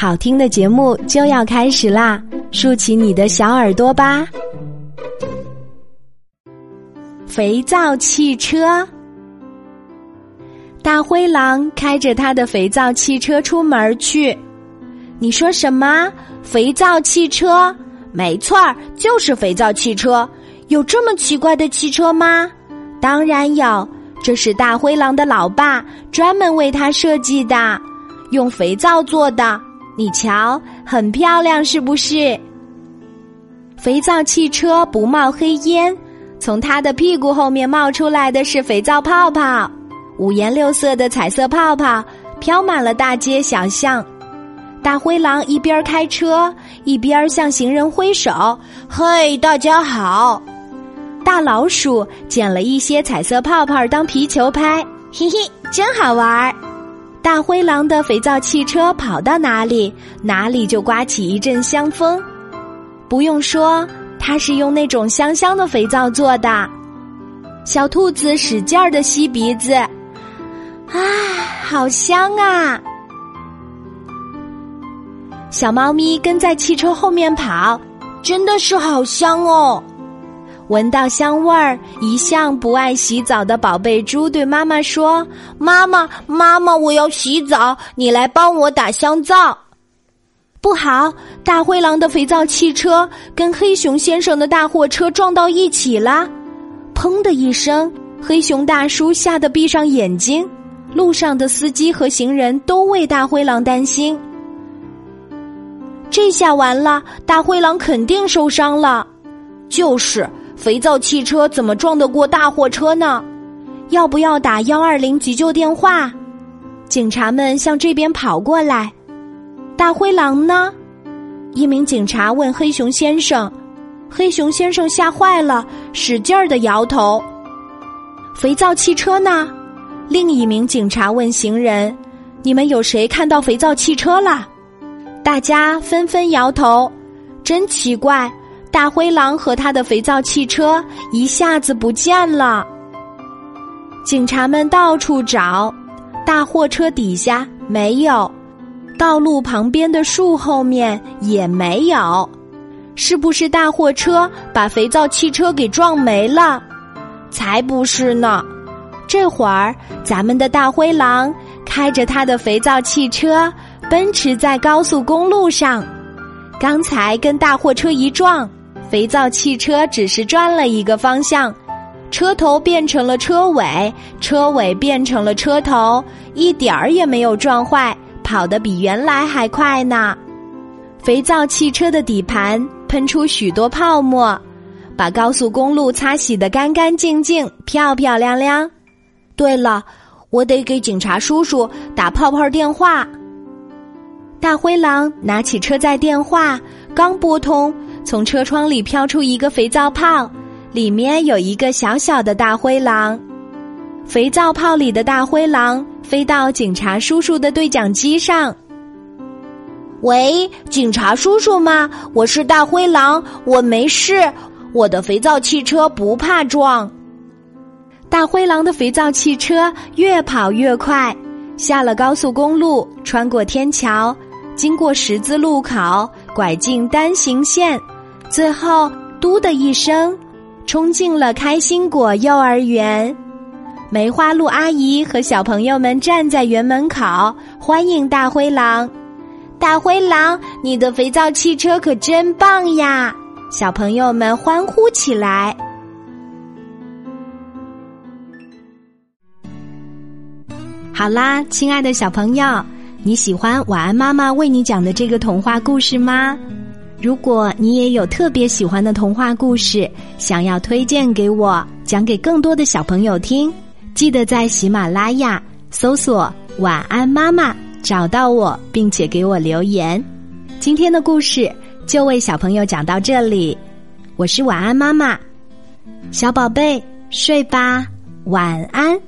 好听的节目就要开始啦，竖起你的小耳朵吧！肥皂汽车，大灰狼开着他的肥皂汽车出门去。你说什么？肥皂汽车？没错儿，就是肥皂汽车。有这么奇怪的汽车吗？当然有，这是大灰狼的老爸专门为他设计的，用肥皂做的。你瞧，很漂亮，是不是？肥皂汽车不冒黑烟，从它的屁股后面冒出来的是肥皂泡泡，五颜六色的彩色泡泡飘满了大街小巷。大灰狼一边开车一边向行人挥手：“嘿，大家好！”大老鼠捡了一些彩色泡泡当皮球拍，嘿嘿，真好玩儿。大灰狼的肥皂汽车跑到哪里，哪里就刮起一阵香风。不用说，它是用那种香香的肥皂做的。小兔子使劲儿的吸鼻子，啊，好香啊！小猫咪跟在汽车后面跑，真的是好香哦。闻到香味儿，一向不爱洗澡的宝贝猪对妈妈说：“妈妈，妈妈，我要洗澡，你来帮我打香皂。”不好！大灰狼的肥皂汽车跟黑熊先生的大货车撞到一起了，砰的一声，黑熊大叔吓得闭上眼睛。路上的司机和行人都为大灰狼担心。这下完了，大灰狼肯定受伤了。就是。肥皂汽车怎么撞得过大货车呢？要不要打幺二零急救电话？警察们向这边跑过来。大灰狼呢？一名警察问黑熊先生。黑熊先生吓坏了，使劲儿的摇头。肥皂汽车呢？另一名警察问行人：“你们有谁看到肥皂汽车了？”大家纷纷摇头。真奇怪。大灰狼和他的肥皂汽车一下子不见了。警察们到处找，大货车底下没有，道路旁边的树后面也没有。是不是大货车把肥皂汽车给撞没了？才不是呢！这会儿，咱们的大灰狼开着他的肥皂汽车奔驰在高速公路上，刚才跟大货车一撞。肥皂汽车只是转了一个方向，车头变成了车尾，车尾变成了车头，一点儿也没有撞坏，跑得比原来还快呢。肥皂汽车的底盘喷出许多泡沫，把高速公路擦洗得干干净净、漂漂亮亮。对了，我得给警察叔叔打泡泡电话。大灰狼拿起车载电话，刚拨通。从车窗里飘出一个肥皂泡，里面有一个小小的大灰狼。肥皂泡里的大灰狼飞到警察叔叔的对讲机上。喂，警察叔叔吗？我是大灰狼，我没事，我的肥皂汽车不怕撞。大灰狼的肥皂汽车越跑越快，下了高速公路，穿过天桥，经过十字路口，拐进单行线。最后，嘟的一声，冲进了开心果幼儿园。梅花鹿阿姨和小朋友们站在园门口，欢迎大灰狼。大灰狼，你的肥皂汽车可真棒呀！小朋友们欢呼起来。好啦，亲爱的小朋友，你喜欢晚安妈妈为你讲的这个童话故事吗？如果你也有特别喜欢的童话故事，想要推荐给我，讲给更多的小朋友听，记得在喜马拉雅搜索“晚安妈妈”，找到我，并且给我留言。今天的故事就为小朋友讲到这里，我是晚安妈妈，小宝贝睡吧，晚安。